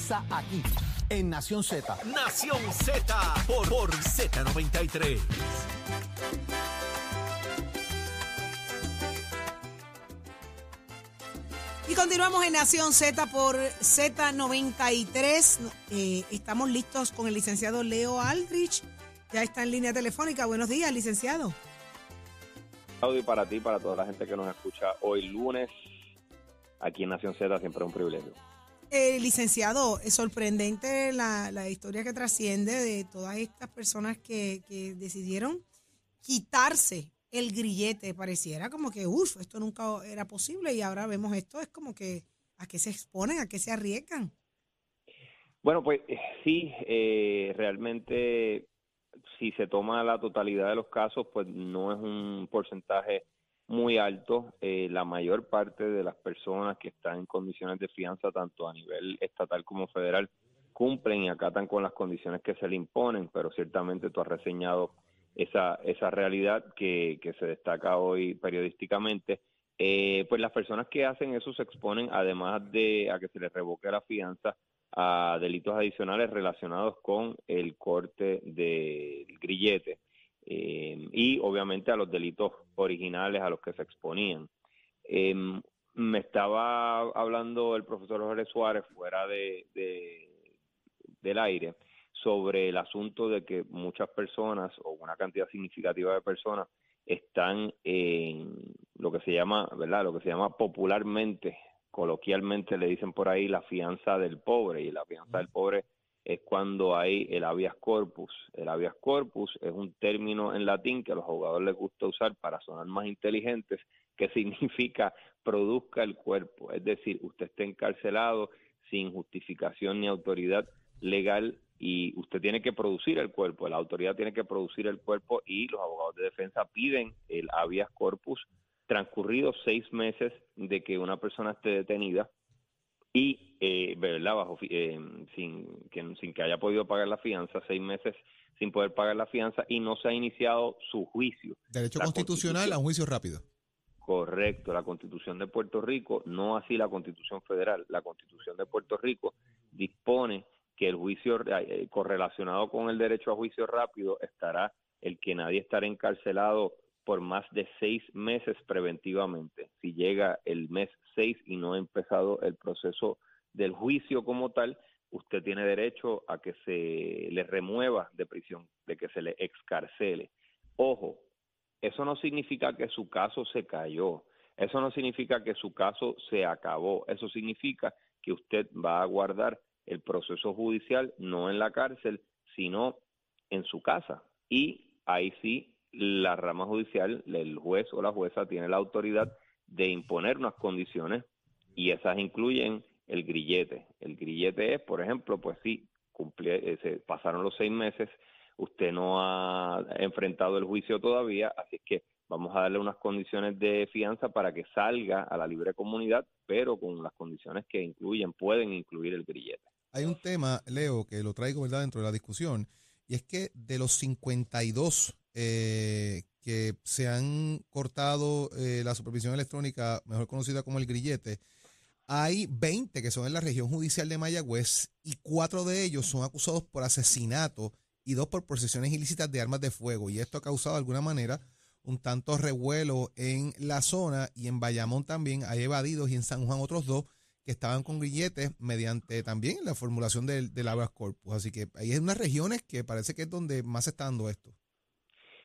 comienza aquí, en Nación Z. Nación Z por, por Z93. Y continuamos en Nación Z por Z93. Eh, estamos listos con el licenciado Leo Aldrich. Ya está en línea telefónica. Buenos días, licenciado. Audi para ti, para toda la gente que nos escucha hoy lunes, aquí en Nación Z, siempre es un privilegio. Eh, licenciado, es sorprendente la, la historia que trasciende de todas estas personas que, que decidieron quitarse el grillete. Pareciera como que, uff, esto nunca era posible y ahora vemos esto, es como que a qué se exponen, a qué se arriesgan. Bueno, pues eh, sí, eh, realmente si se toma la totalidad de los casos, pues no es un porcentaje muy alto. Eh, la mayor parte de las personas que están en condiciones de fianza, tanto a nivel estatal como federal, cumplen y acatan con las condiciones que se le imponen, pero ciertamente tú has reseñado esa, esa realidad que, que se destaca hoy periodísticamente. Eh, pues las personas que hacen eso se exponen, además de a que se les revoque la fianza, a delitos adicionales relacionados con el corte del grillete eh, y obviamente a los delitos originales a los que se exponían. Eh, me estaba hablando el profesor Jorge Suárez fuera de, del aire sobre el asunto de que muchas personas o una cantidad significativa de personas están en lo que se llama, ¿verdad? Lo que se llama popularmente coloquialmente le dicen por ahí la fianza del pobre y la fianza del pobre es cuando hay el habeas corpus. El habeas corpus es un término en latín que a los abogados les gusta usar para sonar más inteligentes, que significa produzca el cuerpo, es decir, usted está encarcelado sin justificación ni autoridad legal y usted tiene que producir el cuerpo, la autoridad tiene que producir el cuerpo y los abogados de defensa piden el habeas corpus transcurridos seis meses de que una persona esté detenida y, eh, ¿verdad? Bajo, eh, sin, que, sin que haya podido pagar la fianza, seis meses sin poder pagar la fianza y no se ha iniciado su juicio. Derecho constitucional a un juicio rápido. Correcto, la constitución de Puerto Rico, no así la constitución federal, la constitución de Puerto Rico dispone que el juicio eh, correlacionado con el derecho a juicio rápido estará el que nadie estará encarcelado por más de seis meses preventivamente. Si llega el mes seis y no ha empezado el proceso del juicio como tal, usted tiene derecho a que se le remueva de prisión, de que se le excarcele. Ojo, eso no significa que su caso se cayó, eso no significa que su caso se acabó, eso significa que usted va a guardar el proceso judicial no en la cárcel, sino en su casa. Y ahí sí la rama judicial, el juez o la jueza tiene la autoridad de imponer unas condiciones y esas incluyen el grillete. El grillete es, por ejemplo, pues sí, se pasaron los seis meses, usted no ha enfrentado el juicio todavía, así que vamos a darle unas condiciones de fianza para que salga a la libre comunidad, pero con las condiciones que incluyen, pueden incluir el grillete. Hay un tema, Leo, que lo traigo ¿verdad? dentro de la discusión, y es que de los 52 eh, que se han cortado eh, la supervisión electrónica, mejor conocida como el grillete, hay 20 que son en la región judicial de Mayagüez y cuatro de ellos son acusados por asesinato y dos por posesiones ilícitas de armas de fuego. Y esto ha causado de alguna manera un tanto revuelo en la zona y en Bayamón también hay evadidos y en San Juan otros dos que estaban con grilletes mediante también la formulación del, del corpus. Así que hay unas regiones que parece que es donde más se está dando esto.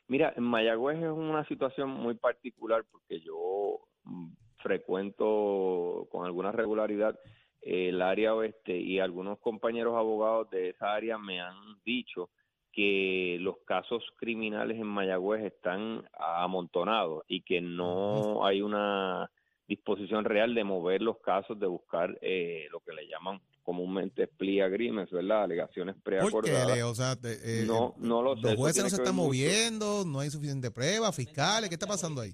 Mira, en Mayagüez es una situación muy particular porque yo mm, frecuento con alguna regularidad el área oeste y algunos compañeros abogados de esa área me han dicho que los casos criminales en Mayagüez están amontonados y que no hay una disposición real de mover los casos, de buscar eh, lo que le llaman comúnmente plea agreements, ¿verdad? Alegaciones preacordadas. O sea, eh, no, no lo sé. Los jueces no se están moviendo, no hay suficiente prueba, fiscales, ¿qué está pasando ahí?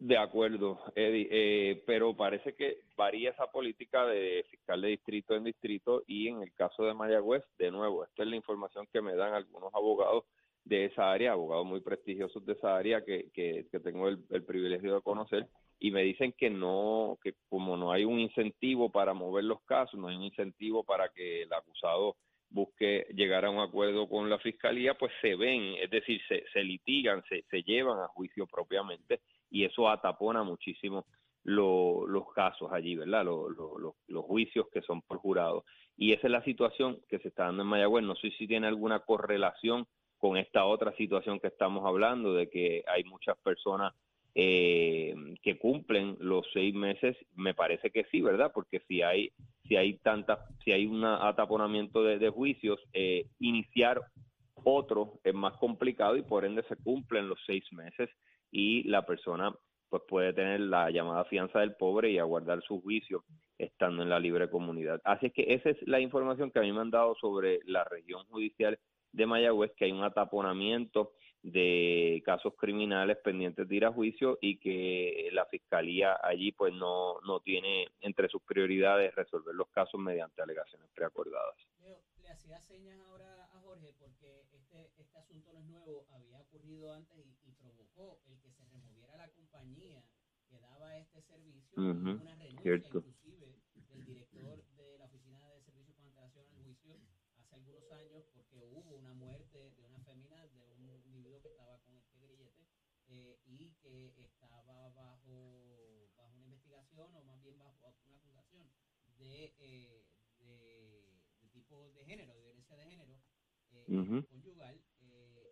De acuerdo, Eddie, eh, pero parece que varía esa política de fiscal de distrito en distrito y en el caso de Mayagüez, de nuevo, esta es la información que me dan algunos abogados de esa área, abogados muy prestigiosos de esa área que, que, tengo el, el privilegio de conocer, y me dicen que no, que como no hay un incentivo para mover los casos, no hay un incentivo para que el acusado busque llegar a un acuerdo con la fiscalía, pues se ven, es decir, se, se litigan, se, se llevan a juicio propiamente y eso atapona muchísimo los casos allí, ¿verdad? los juicios que son por jurado. Y esa es la situación que se está dando en Mayagüez. No sé si tiene alguna correlación con esta otra situación que estamos hablando, de que hay muchas personas eh, que cumplen los seis meses, me parece que sí, ¿verdad? Porque si hay si hay tanta, si hay un ataponamiento de, juicios, eh, iniciar otro es más complicado y por ende se cumplen los seis meses y la persona pues puede tener la llamada fianza del pobre y aguardar su juicio estando en la libre comunidad. Así es que esa es la información que a mí me han dado sobre la región judicial de Mayagüez, que hay un ataponamiento de casos criminales pendientes de ir a juicio y que la fiscalía allí pues no, no tiene entre sus prioridades resolver los casos mediante alegaciones preacordadas. Leo, le hacía señas ahora a Jorge porque este, este asunto no es nuevo, había ocurrido antes y, provocó el que se removiera la compañía que daba este servicio, una renuncia Cierto. inclusive del director de la Oficina de Servicios con antelación al juicio hace algunos años porque hubo una muerte de una fémina de un que estaba con este grillete eh, y que estaba bajo, bajo una investigación o más bien bajo una acusación de, eh, de, de, tipo de género, de violencia de género eh, conyugal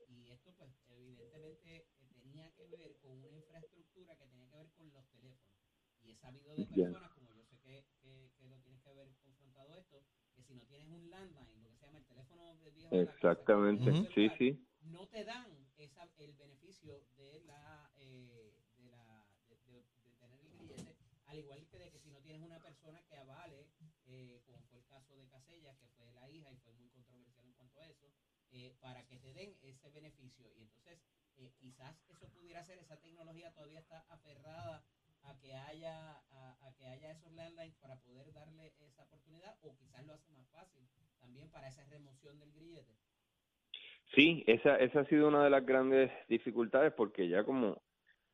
y esto pues evidentemente tenía que ver con una infraestructura que tenía que ver con los teléfonos. Y he sabido de personas como yo sé que, que, que lo tienes que haber confrontado esto que si no tienes un landline, lo que se llama el teléfono de viejo Exactamente, de la casa, sí, sí. No te dan esa, el beneficio de la, eh, de, la de, de, de, tener el grillete, al igual que de que si no tienes una persona que avale, eh, como fue el caso de Casella, que fue la hija y fue muy controversial en cuanto a eso, eh, para que te den ese beneficio. Y entonces, eh, quizás eso pudiera ser, esa tecnología todavía está aferrada a que haya a, que haya esos landlines para poder darle esa oportunidad o quizás lo hace más fácil también para esa remoción del grillete. Sí, esa, esa ha sido una de las grandes dificultades porque ya como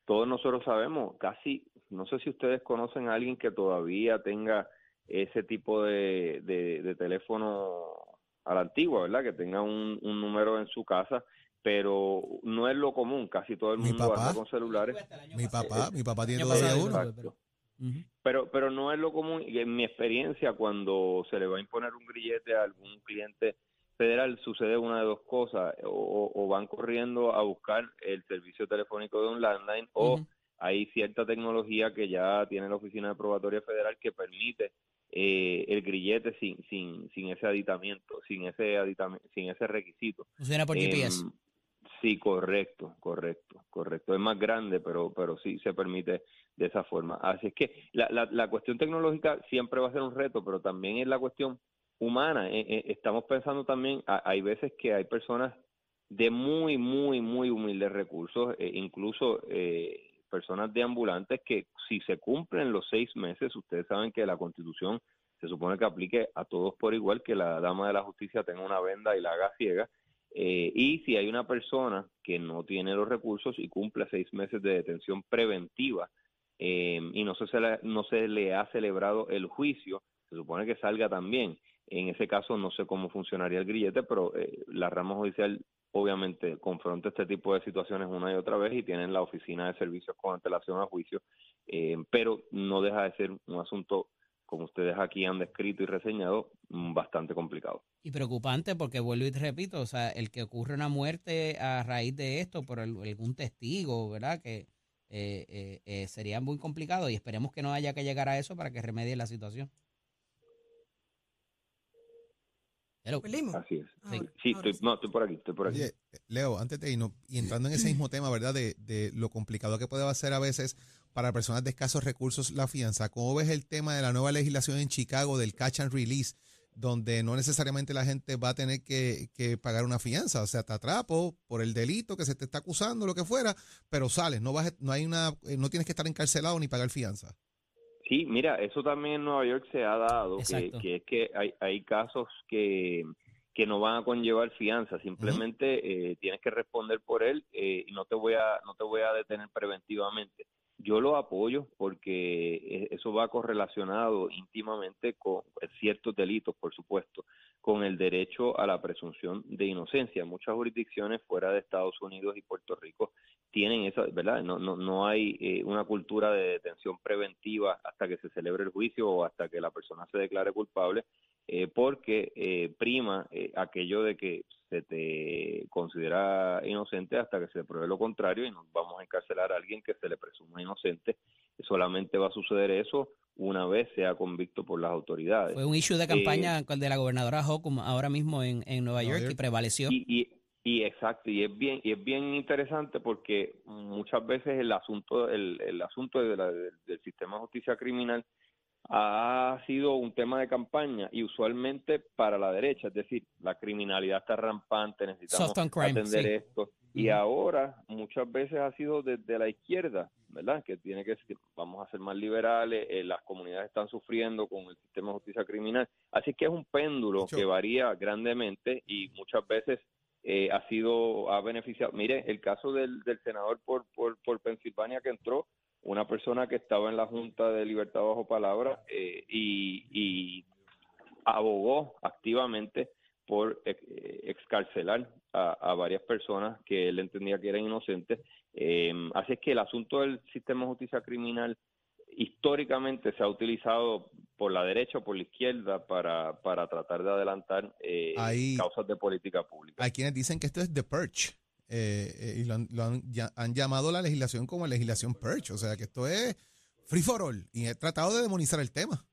todos nosotros sabemos, casi, no sé si ustedes conocen a alguien que todavía tenga ese tipo de, de teléfono a la antigua, ¿verdad? Que tenga un, un número en su casa pero no es lo común, casi todo el mundo va con celulares. Mi papá, mi papá tiene todavía uno. Pero, pero, pero no es lo común, y en mi experiencia, cuando se le va a imponer un grillete a algún cliente federal, sucede una de dos cosas, o, o van corriendo a buscar el servicio telefónico de un landline, o hay cierta tecnología que ya tiene la Oficina de Probatoria Federal que permite eh, el grillete sin, sin, sin ese aditamiento, sin ese aditamiento, sin ese requisito. Funciona por GPS. Eh, Sí, correcto, correcto, correcto. Es más grande, pero, pero sí se permite de esa forma. Así es que la, la, la cuestión tecnológica siempre va a ser un reto, pero también es la cuestión humana. Eh, eh, estamos pensando también, a, hay veces que hay personas de muy, muy, muy humildes recursos, eh, incluso eh, personas de ambulantes que si se cumplen los seis meses, ustedes saben que la constitución se supone que aplique a todos por igual, que la dama de la justicia tenga una venda y la haga ciega eh, y si hay una persona que no tiene los recursos y cumple seis meses de detención preventiva eh, y no se, no se le ha celebrado el juicio, se supone que salga también. En ese caso no sé cómo funcionaría el grillete, pero eh, la rama judicial obviamente confronta este tipo de situaciones una y otra vez y tienen la oficina de servicios con antelación a juicio, eh, pero no deja de ser un asunto como ustedes aquí han descrito y reseñado, bastante complicado. Y preocupante porque vuelvo y te repito, o sea, el que ocurre una muerte a raíz de esto por algún testigo, ¿verdad? Que eh, eh, eh, sería muy complicado y esperemos que no haya que llegar a eso para que remedie la situación. Así es. Sí, sí estoy, no, estoy por aquí, estoy por aquí. Oye, Leo, antes de irnos, y entrando en ese mismo tema, ¿verdad? De, de lo complicado que puede ser a veces para personas de escasos recursos la fianza. ¿Cómo ves el tema de la nueva legislación en Chicago del catch and release, donde no necesariamente la gente va a tener que, que pagar una fianza? O sea, te atrapo por el delito que se te está acusando, lo que fuera, pero sales, no vas, no hay una, eh, no tienes que estar encarcelado ni pagar fianza. Sí, mira, eso también en Nueva York se ha dado, que, que, es que hay, hay casos que, que no van a conllevar fianza, simplemente uh -huh. eh, tienes que responder por él eh, y no te voy a no te voy a detener preventivamente Yo lo apoyo porque e, eso va correlacionado íntimamente con ciertos delitos, por supuesto, con el derecho a la presunción de inocencia. Muchas jurisdicciones fuera de Estados Unidos y Puerto Rico tienen esa, ¿verdad? No, no, no hay eh, una cultura de detención preventiva hasta que se celebre el juicio o hasta que la persona se declare culpable, eh, porque eh, prima aquello de que se te considera inocente hasta que se pruebe lo contrario y nos vamos a encarcelar a alguien que se le presuma inocente. Solamente va a suceder eso una vez sea convicto por las autoridades. Fue un issue de campaña de la gobernadora Hochul ahora mismo en, en Nueva, York, y prevaleció. y, y exacto, y es bien, y es bien interesante porque muchas veces el asunto, el, el asunto de del sistema de justicia criminal ha sido un tema de campaña y usualmente para la derecha, es decir, la criminalidad está rampante, necesitamos atender esto. Y ahora muchas veces ha sido desde la izquierda, ¿verdad? Que tiene que vamos a ser más liberales, eh, las comunidades están sufriendo con el sistema de justicia criminal. Así que es un péndulo que varía grandemente y muchas veces eh, ha sido, ha beneficiado. Mire, el caso del, del senador por, por, por Pensilvania que entró, una persona que estaba en la Junta de Libertad Bajo Palabra eh, y, y, abogó activamente por eh, excarcelar a, a, varias personas que él entendía que eran inocentes. Eh, así es que el asunto del sistema de justicia criminal históricamente se ha utilizado por la derecha o por la izquierda para, para tratar de adelantar eh, causas de política pública. Hay quienes dicen que esto es The Purge. Eh, eh, y lo, han, han, llamado la legislación como legislación Purge, o sea que esto es free for all y he tratado de demonizar el tema.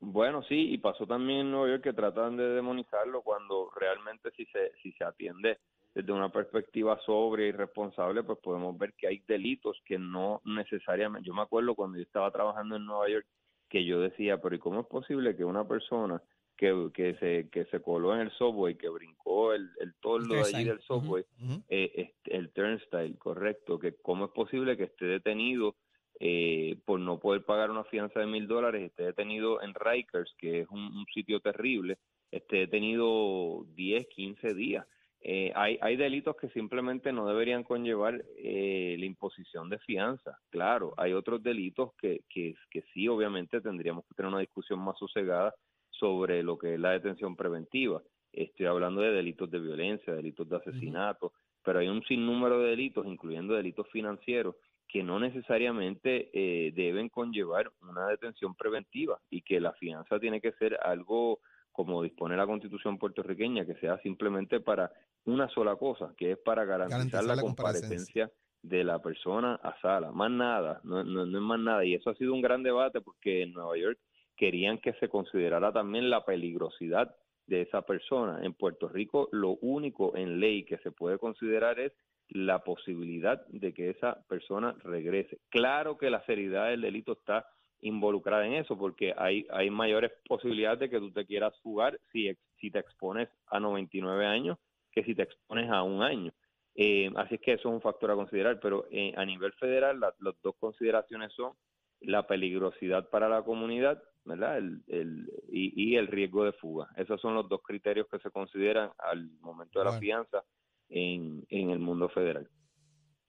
Bueno, sí, y pasó también en Nueva York que tratan de demonizarlo cuando realmente si se, si se atiende desde una perspectiva sobria y responsable, pues podemos ver que hay delitos que no necesariamente, yo me acuerdo cuando yo estaba trabajando en Nueva York, que yo decía, pero ¿y cómo es posible que una persona que, que, se, que se coló en el subway, que brincó el, el toldo de allí del subway, eh, el turnstile, correcto, que cómo es posible que esté detenido eh, por no poder pagar una fianza de mil dólares, esté detenido en Rikers, que es un, un sitio terrible, esté detenido 10, 15 días. Eh, hay, hay delitos que simplemente no deberían conllevar eh, la imposición de fianza. Claro, hay otros delitos que, que, que sí, obviamente, tendríamos que tener una discusión más sosegada sobre lo que es la detención preventiva. Estoy hablando de delitos de violencia, delitos de asesinato, pero hay un sinnúmero de delitos, incluyendo delitos financieros, que no necesariamente eh, deben conllevar una detención preventiva y que la fianza tiene que ser algo como dispone la constitución puertorriqueña, que sea simplemente para una sola cosa, que es para garantizar, la, comparecencia de la persona a sala, más nada, no, no, no es más nada. Y eso ha sido un gran debate porque en Nueva York querían que se considerara también la peligrosidad de esa persona. En Puerto Rico lo único en ley que se puede considerar es la posibilidad de que esa persona regrese. Claro que la seriedad del delito está involucrada en eso, porque hay, hay mayores posibilidades de que tú te quieras jugar si, si te expones a 99 años que si te expones a un año. Eh, así es que eso es un factor a considerar, pero eh, a nivel federal las dos consideraciones son la peligrosidad para la comunidad ¿verdad? El, el, y, y, el riesgo de fuga. Esos son los dos criterios que se consideran al momento de la fianza en, en el mundo federal.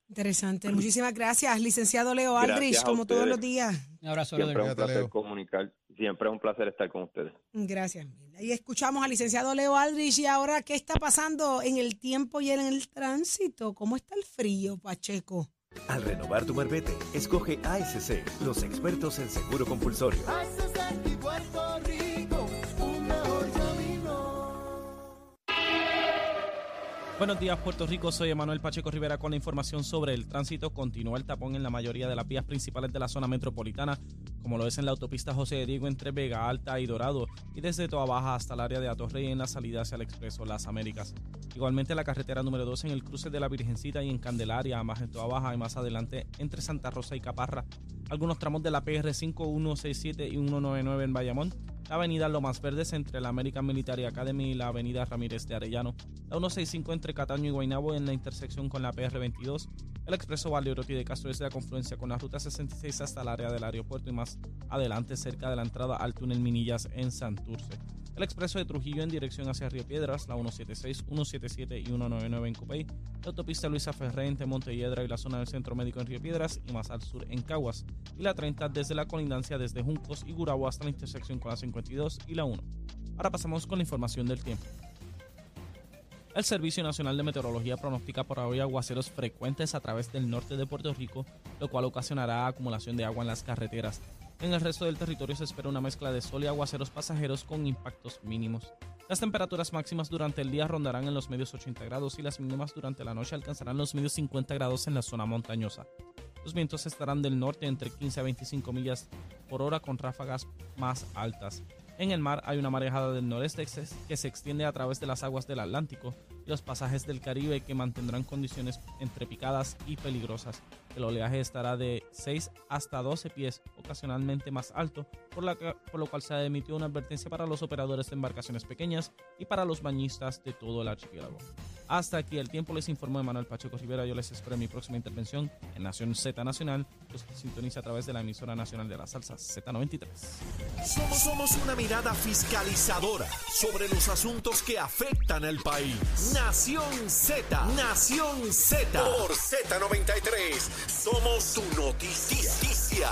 Interesante. Muchísimas gracias, licenciado Leo Aldrich, como todos los días. Un abrazo, Siempre es un placer comunicar. Siempre es un placer estar con ustedes. Gracias. Ahí escuchamos al licenciado Leo Aldrich. Y ahora, ¿qué está pasando en el tiempo y en el tránsito? ¿Cómo está el frío, Pacheco? Al renovar tu marbete, escoge ASC, los expertos en seguro compulsorio. Buenos días Puerto Rico, soy Emanuel Pacheco Rivera con la información sobre el tránsito. Continúa el tapón en la mayoría de las vías principales de la zona metropolitana, como lo es en la autopista José de Diego entre Vega Alta y Dorado, y desde Toa Baja hasta el área de Atorrey en la salida hacia el Expreso Las Américas. Igualmente la carretera número 2 en el cruce de la Virgencita y en Candelaria, más en Toa Baja y más adelante entre Santa Rosa y Caparra. Algunos tramos de la PR 5167 y 199 en Bayamón la avenida Lomas Verdes entre la American Military Academy y la avenida Ramírez de Arellano, la 165 entre Cataño y Guaynabo en la intersección con la PR22, el expreso Valerotti de Castro desde la confluencia con la ruta 66 hasta el área del aeropuerto y más adelante cerca de la entrada al túnel Minillas en Santurce. el expreso de Trujillo en dirección hacia Río Piedras, la 176, 177 y 199 en Cupey, la autopista Luisa Ferré entre Montelledra y la zona del Centro Médico en Río Piedras y más al sur en Caguas, y la 30 desde la colindancia desde Juncos y Gurabo hasta la intersección con la 52 y la 1. Ahora pasamos con la información del tiempo. El Servicio Nacional de Meteorología pronostica por hoy aguaceros frecuentes a través del norte de Puerto Rico, lo cual ocasionará acumulación de agua en las carreteras. En el resto del territorio se espera una mezcla de sol y aguaceros pasajeros con impactos mínimos. Las temperaturas máximas durante el día rondarán en los medios 80 grados y las mínimas durante la noche alcanzarán los medios 50 grados en la zona montañosa. Los vientos estarán del norte entre 15 a 25 millas por hora con ráfagas más altas. En el mar hay una marejada del noreste que se extiende a través de las aguas del Atlántico y los pasajes del Caribe que mantendrán condiciones entre picadas y peligrosas. El oleaje estará de 6 hasta 12 pies, ocasionalmente más alto, por, por lo cual se ha emitido una advertencia para los operadores de embarcaciones pequeñas y para los bañistas de todo el archipiélago. Hasta aquí el tiempo, les informó Manuel Pacheco Rivera. Yo les espero en mi próxima intervención en Nación Z Nacional, los que sintoniza a través de la emisora nacional de la salsa Z93. Somos, somos una mirada fiscalizadora sobre los asuntos que afectan al país. Nación Z, Nación Z. Por Z93, somos su noticia.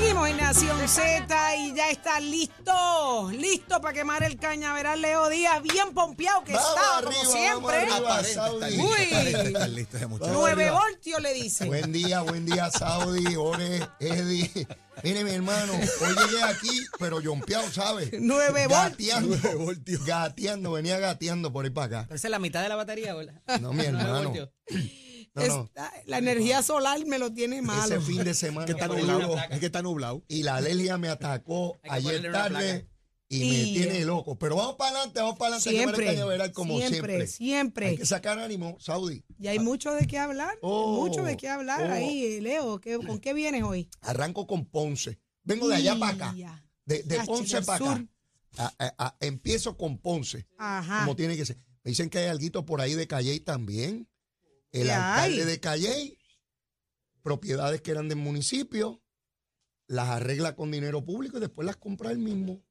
Seguimos en Nación Z y ya está listo, listo para quemar el cañaveral Leo Díaz, bien pompeado que está, como siempre. Uy, nueve voltios le dice. Buen día, buen día, Saudi, Ore, Eddie. Mire, mi hermano, hoy llegué aquí, pero jompeado, ¿sabes? Nueve gateando, voltios. Gateando, venía gateando por ahí para acá. Esa es la mitad de la batería, ¿verdad? No, mi hermano. La energía solar me lo tiene malo. Ese fin de semana. Que está nublado, es que está nublado. Y la alergia me atacó ayer tarde y, me tiene loco. Pero vamos para adelante, vamos para adelante. Siempre, como siempre, siempre. Hay que sacar ánimo, Saudi. Y hay mucho de qué hablar. Oh, mucho de qué hablar oh. ahí, Leo. ¿Con qué vienes hoy? Arranco con Ponce. Vengo de allá para acá. De, Ponce para acá. empiezo con Ponce. Ajá. Como tiene que ser. Me dicen que hay algo por ahí de Calle también el alcalde de Calle, propiedades que eran del municipio, las arregla con dinero público y después las compra él mismo.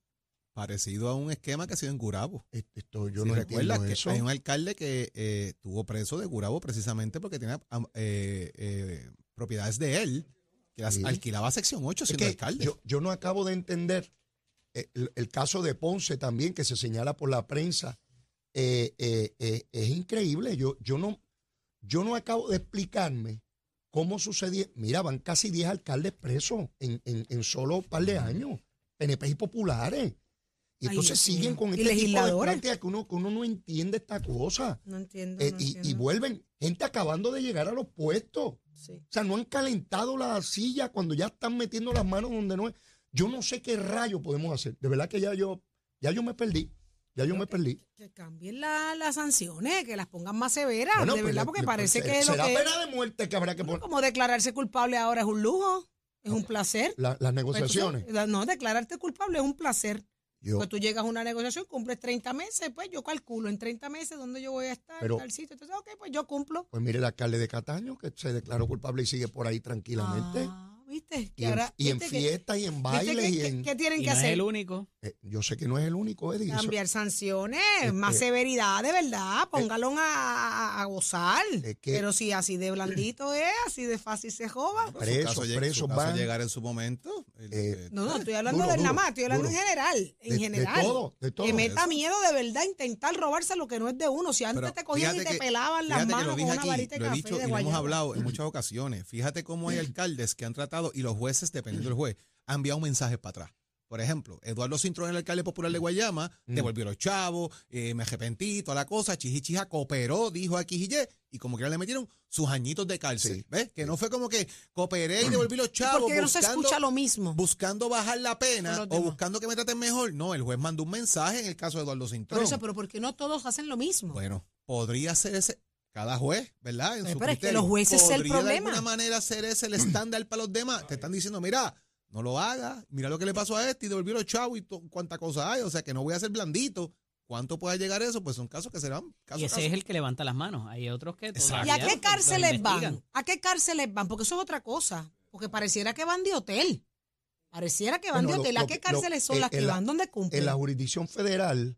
Parecido a un esquema que ha sido en Gurabo. Esto, yo no recuerdo eso. hay un alcalde que eh, tuvo preso de Gurabo precisamente porque tenía eh, eh, propiedades de él, que las alquilaba sección 8 siendo alcalde. Yo, yo, no acabo de entender el, el, caso de Ponce también, que se señala por la prensa. es increíble. Yo, yo no, yo no acabo de explicarme cómo sucedió. Mira, van casi 10 alcaldes presos en, en, solo un par de años, PNP y populares. Y entonces siguen con este tipo de prácticas que uno, que uno no entiende esta cosa. No entiendo. Eh, y, vuelven, gente acabando de llegar a los puestos. O sea, no han calentado la silla cuando ya están metiendo las manos donde no es. Yo no sé qué rayo podemos hacer. De verdad que ya yo, ya yo me perdí. Ya yo me perdí. Que, cambien las sanciones, que las pongan más severas, de pues verdad, porque parece que será lo que, pena de muerte que habrá que poner. Como declararse culpable ahora es un lujo, es un placer. las negociaciones. no, declararte culpable es un placer. pues tú llegas a una negociación, cumples 30 meses, pues yo calculo en 30 meses dónde yo voy a estar, en tal sitio. Entonces, ok, pues yo cumplo. Pues mire el alcalde de Cataño, que se declaró culpable y sigue por ahí tranquilamente. Ah. ¿Viste? y, en, y en fiestas y en bailes. y en, ¿Qué tienen que no hacer? es el único. Eh, yo sé que no es el único, Eddie. Cambiar sanciones, este más severidad, de verdad. Eh, Póngalo a, a, gozar. Pero si así de blandito es, así de fácil se joba. Presos, presos van. a llegar en su momento. Eh, no, no, estoy hablando de nada más, estoy hablando en general. En general. De todo, de todo. Que meta miedo de verdad intentar robarse lo que no es de uno. Si antes te cogían y te pelaban las manos con una varita de café. Lo hemos hablado en muchas ocasiones. Fíjate cómo hay alcaldes que han tratado, y los jueces, dependiendo del juez, han enviado mensajes para atrás. Por ejemplo, Eduardo Cintrón, el alcalde popular de Guayama, mm. devolvió los chavos, eh, me arrepentí, toda la cosa, Chijichija cooperó, dijo aquí y y como que le metieron sus añitos de cárcel. ¿Ves? Que no fue como que cooperé y devolví los chavos. Porque no se escucha lo mismo. Buscando bajar la pena o buscando que me traten mejor. No, el juez mandó un mensaje en el caso de Eduardo Cintrón. Por eso, pero porque no todos hacen lo mismo. Bueno, podría ser ese. Cada juez, ¿verdad? En pero, su es que los jueces es el problema. de alguna manera ser ese el estándar para los demás. Te están diciendo, mira, no lo haga. Mira lo que le pasó a este y devolvió los chavos y cuánta cosa hay. O sea, que no voy a ser blandito. ¿Cuánto puede llegar eso? Pues son casos que serán casos. Y ese es el que levanta las manos. Hay otros que. ¿Y a qué cárceles van? ¿A qué cárceles van? Porque eso es otra cosa. Porque pareciera que van de hotel. Pareciera que van Bueno, de lo- hotel. ¿A qué lo- cárceles son eh, las que la- van? ¿Dónde cumplen? En la jurisdicción federal,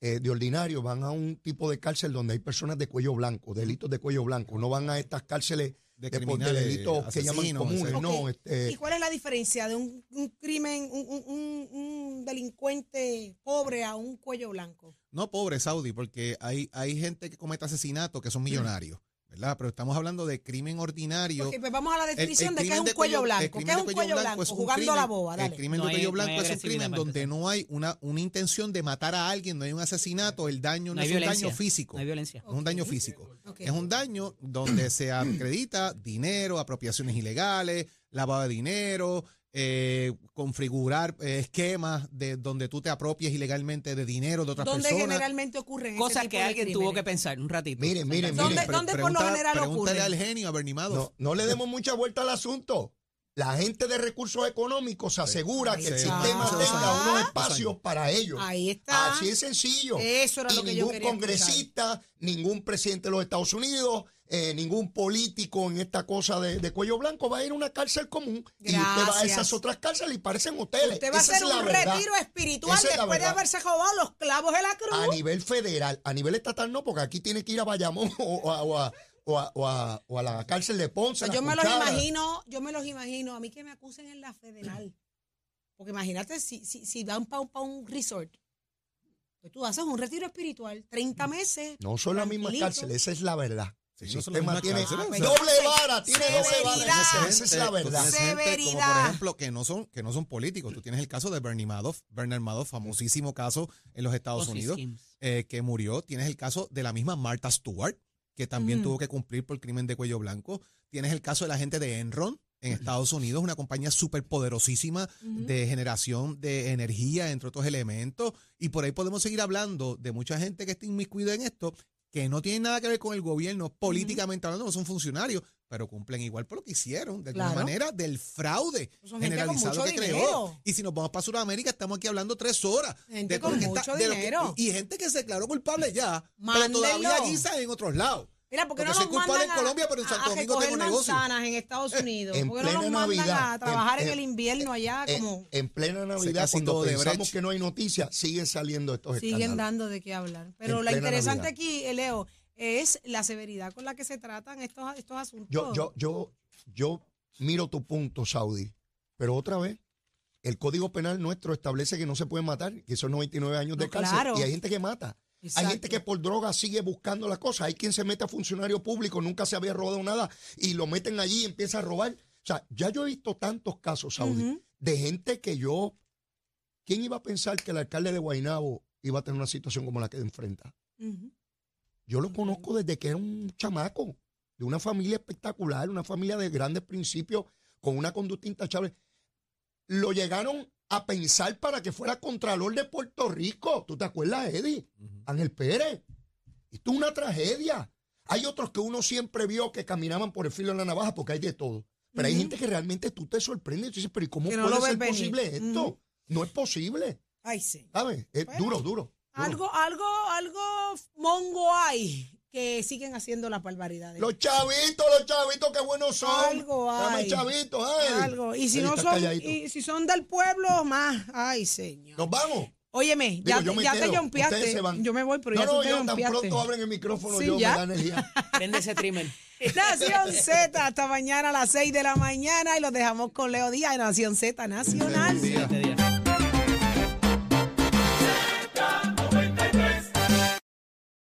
eh, de ordinario, van a un tipo de cárcel donde hay personas de cuello blanco, delitos de cuello blanco. No van a estas cárceles De delitos que llaman comunes. No, este, ¿Y cuál es la diferencia de un, un crimen, un, un- un- un delincuente pobre a un cuello blanco? No pobre, Saudi, porque hay, hay gente que comete asesinatos que son millonarios, ¿verdad? Pero estamos hablando de crimen ordinario. Porque pues vamos a la El- el definición de qué es crimen un de cuello el blanco. crimen ¿Qué es un cuello blanco? es un Jugando a la crimen- boba, dale. El crimen No de hay- cuello blanco es un crimen donde no hay una, una intención de matar a alguien, no hay un asesinato, el daño no, es un daño físico. No hay violencia. No es un daño físico. Es un daño donde se acredita dinero, apropiaciones ilegales, lavado de dinero, eh, configurar eh, esquemas de donde tú te apropies ilegalmente de dinero de otras ¿Dónde personas. generalmente ocurren Cosas tipo que de alguien tuvo que pensar un ratito. Miren, miren, ¿Dónde- miren. Pre- dónde por lo general Pregúntale ocurre? al genio, a Bernie Madoff. No, no le demos mucha vuelta al asunto. La gente de recursos económicos se asegura Ahí que el está. sistema tenga unos espacios para ellos. Ahí está. Así es sencillo. Eso era y lo que yo ningún quería congresista, ningún presidente de los Estados Unidos, eh, ningún político en esta cosa de, de cuello blanco va a ir a una cárcel común. Y usted va a esas otras cárceles y parecen hoteles. Usted va a hacer un verdad. retiro espiritual Esa es después de haberse robado los clavos de la cruz. A nivel federal, a nivel estatal no, porque aquí tiene que ir a Bayamón o, a, o a- o a- o a- o a la cárcel de Ponce. La yo me los imagino, yo me los imagino, a mí que me acusen en la federal. Porque imagínate si, si, si van para un resort. Pues tú haces un retiro espiritual, 30 meses. No son las mismas cárceles, esa es la verdad. El Sí, no sistema tiene pues, doble entonces, vara, tiene doble vara. severidad. Esa, es la verdad. gente como por ejemplo que no son que no son políticos. Tú tienes el caso de Bernie Madoff, Bernard Madoff, famosísimo caso en los Estados Unidos, eh, que murió. Tienes el caso de la misma Martha Stewart, que también Ujú. tuvo que cumplir por crimen de cuello blanco. Tienes el caso de la gente de Enron en Estados Unidos, una compañía súper poderosísima de generación de energía, entre otros elementos. Y por ahí podemos seguir hablando de mucha gente que está inmiscuida en esto, que no tiene nada que ver con el gobierno, políticamente hablando, no son funcionarios, pero cumplen igual por lo que hicieron, de alguna Claro. manera, del fraude generalizado que creó. Y si nos vamos para Sudamérica, estamos aquí hablando tres horas. Gente con mucho que- dinero. y gente que se declaró culpable ya, Mándenlo. pero todavía guisa en otros lados. Mira, porque, Porque no soy nos culpable mandan en Colombia, pero en Santo a Domingo tengo negocio. manzanas en Estados Unidos? en porque no nos plena mandan Navidad, a trabajar en, en- el invierno allá Eh, como en plena Navidad, cuando de pensamos que no hay noticias, siguen saliendo estos siguen escándalos. dando de qué hablar. Pero En lo plena interesante Navidad. aquí, eh, Leo, es la severidad con la que se tratan estos, estos asuntos. Yo, yo, yo, yo miro tu punto, Saudi, pero otra vez, el Código Penal nuestro establece que no se puede matar, que son 99 años de No, cárcel, claro. y hay gente que mata. Exacto. Hay gente que por droga sigue buscando las cosas. Hay quien se mete a funcionario público, nunca se había robado nada, y lo meten allí y empieza a robar. O sea, ya yo he visto tantos casos, Saudi, de gente que yo. ¿Quién iba a pensar que el alcalde de Guaynabo iba a tener una situación como la que enfrenta? Yo lo conozco desde que era un chamaco, de una familia espectacular, una familia de grandes principios, con una conducta intachable. Lo llegaron a pensar para que fuera Contralor de Puerto Rico. ¿Tú te acuerdas, Eddie? Ángel Pérez. Esto es una tragedia. Hay otros que uno siempre vio que caminaban por el filo de la navaja porque hay de todo. Pero hay gente que realmente tú te sorprendes y dices, pero ¿y cómo no puede ser venir. posible esto? No es posible. Ay, sí. ¿Sabes? Es Bueno, duro, duro. duro. Algo, algo, algo mongo hay que siguen haciendo las barbaridades. Los chavitos, los chavitos, qué buenos son. Algo Dame chavitos, ay. Algo. Y si no son, calladito. y si son del pueblo, más. Ay, señor. Nos vamos. Óyeme, Digo, ya, yo te- me ya quedo. te jompeaste. Ustedes se van. Yo me voy, pero no, ya no, tú te yo tan pronto abren el micrófono, Sí, yo ya. me da energía. Prende ese trimmer. Nación Z, hasta mañana a las 6 de la mañana y los dejamos con Leo Díaz Nación Z Nacional. Día.